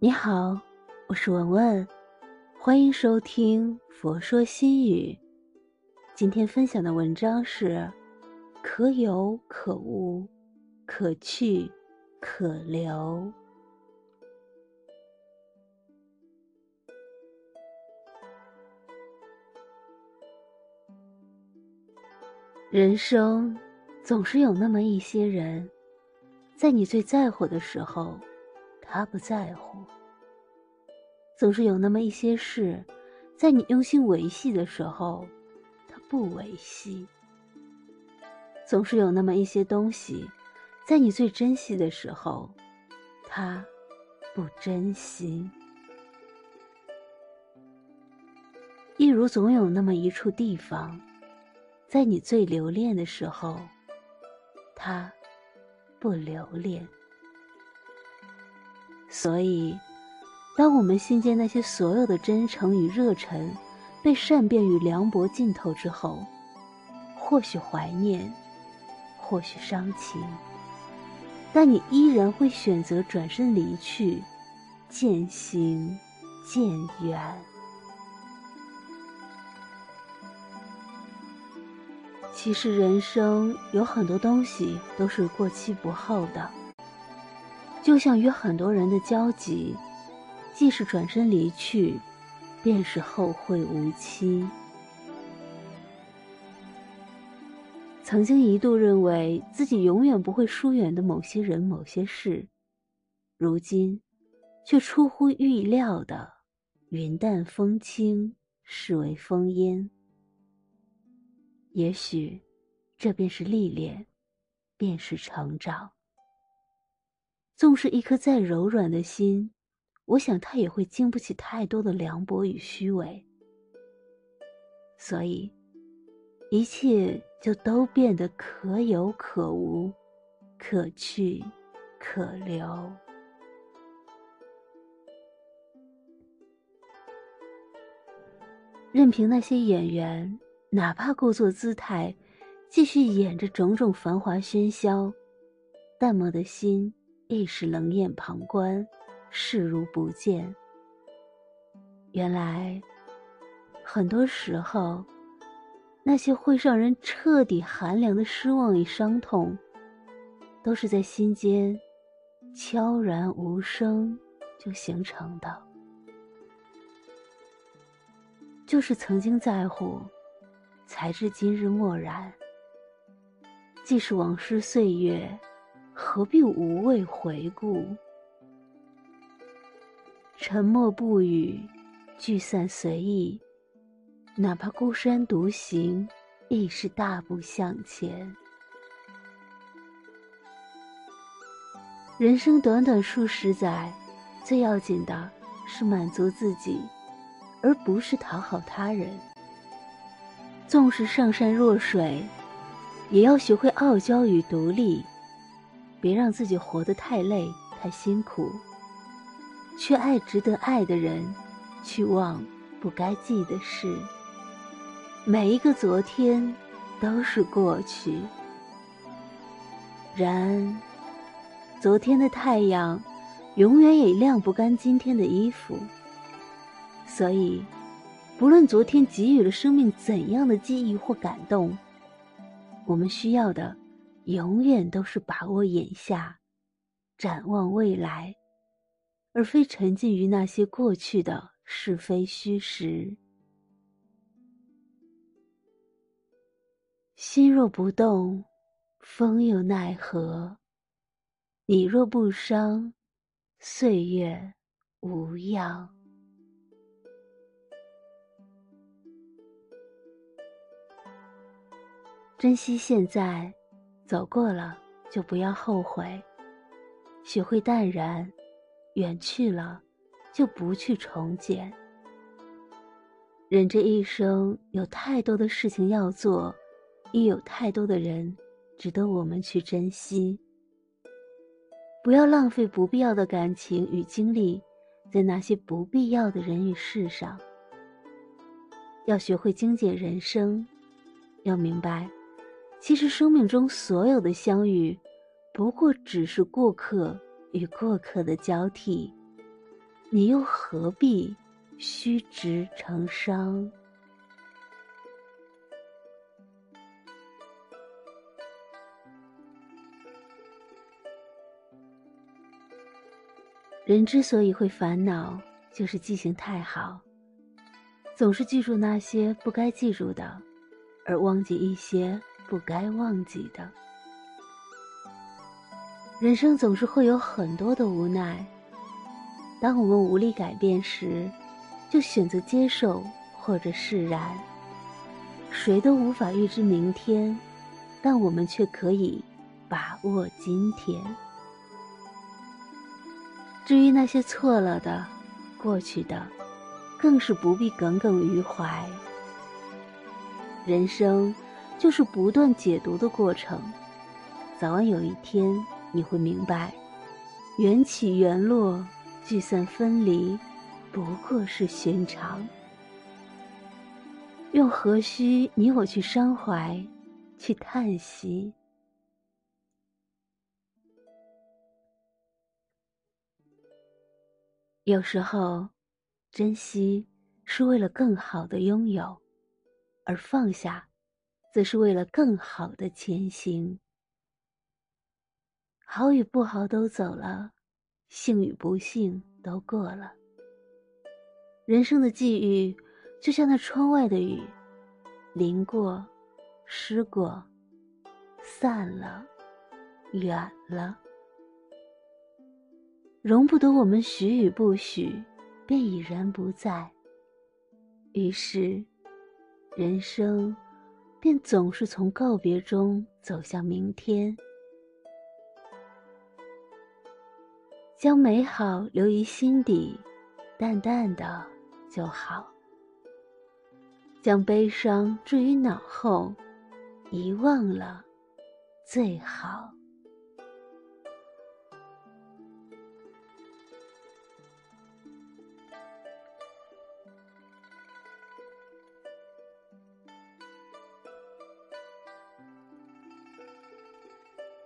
你好，我是文文，欢迎收听《佛说心语》。今天分享的文章是：可有可无，可去可留。人生总是有那么一些人，在你最在乎的时候。他不在乎，总是有那么一些事，在你用心维系的时候，他不维系；总是有那么一些东西，在你最珍惜的时候，他不珍惜。一如总有那么一处地方，在你最留恋的时候，他不留恋。所以，当我们心间那些所有的真诚与热忱被善变与凉薄浸透之后，或许怀念，或许伤情，但你依然会选择转身离去，渐行渐远。其实，人生有很多东西都是过期不候的。就像与很多人的交集，既是转身离去，便是后会无期。曾经一度认为自己永远不会疏远的某些人、某些事，如今却出乎预料的云淡风轻，视为风烟。也许，这便是历练，便是成长。纵是一颗再柔软的心，我想它也会经不起太多的凉薄与虚伪。所以，一切就都变得可有可无，可去可留。任凭那些演员，哪怕故作姿态，继续演着种种繁华喧嚣，淡漠的心。亦是冷眼旁观，视如不见。原来，很多时候，那些会让人彻底寒凉的失望与伤痛，都是在心间悄然无声就形成的。就是曾经在乎，才知今日漠然。既是往事岁月。何必无谓回顾？沉默不语，聚散随意。哪怕孤身独行，亦是大步向前。人生短短数十载，最要紧的是满足自己，而不是讨好他人。纵使上善若水，也要学会傲娇与独立。别让自己活得太累、太辛苦。去爱值得爱的人，去忘不该记的事。每一个昨天都是过去。然，昨天的太阳，永远也晾不干今天的衣服。所以，不论昨天给予了生命怎样的记忆或感动，我们需要的。永远都是把握眼下，展望未来，而非沉浸于那些过去的是非虚实。心若不动，风又奈何？你若不伤，岁月无恙。珍惜现在。走过了就不要后悔，学会淡然；远去了就不去重捡。人这一生有太多的事情要做，亦有太多的人值得我们去珍惜。不要浪费不必要的感情与精力在那些不必要的人与事上。要学会精简人生，要明白。其实，生命中所有的相遇，不过只是过客与过客的交替。你又何必虚掷成伤？人之所以会烦恼，就是记性太好，总是记住那些不该记住的，而忘记一些不该忘记的。人生总是会有很多的无奈，当我们无力改变时，就选择接受或者释然。谁都无法预知明天，但我们却可以把握今天。至于那些错了的、过去的，更是不必耿耿于怀。人生就是不断解读的过程，早晚有一天你会明白，缘起缘落、聚散分离，不过是寻常。又何须你我去伤怀，去叹息？有时候，珍惜是为了更好的拥有，而放下，则是为了更好的前行。好与不好都走了，幸与不幸都过了。人生的际遇，就像那窗外的雨，淋过，湿过，散了，远了。容不得我们许与不许，便已然不在。于是，人生便总是从告别中走向明天。将美好留于心底，淡淡的就好；将悲伤置于脑后，遗忘了最好。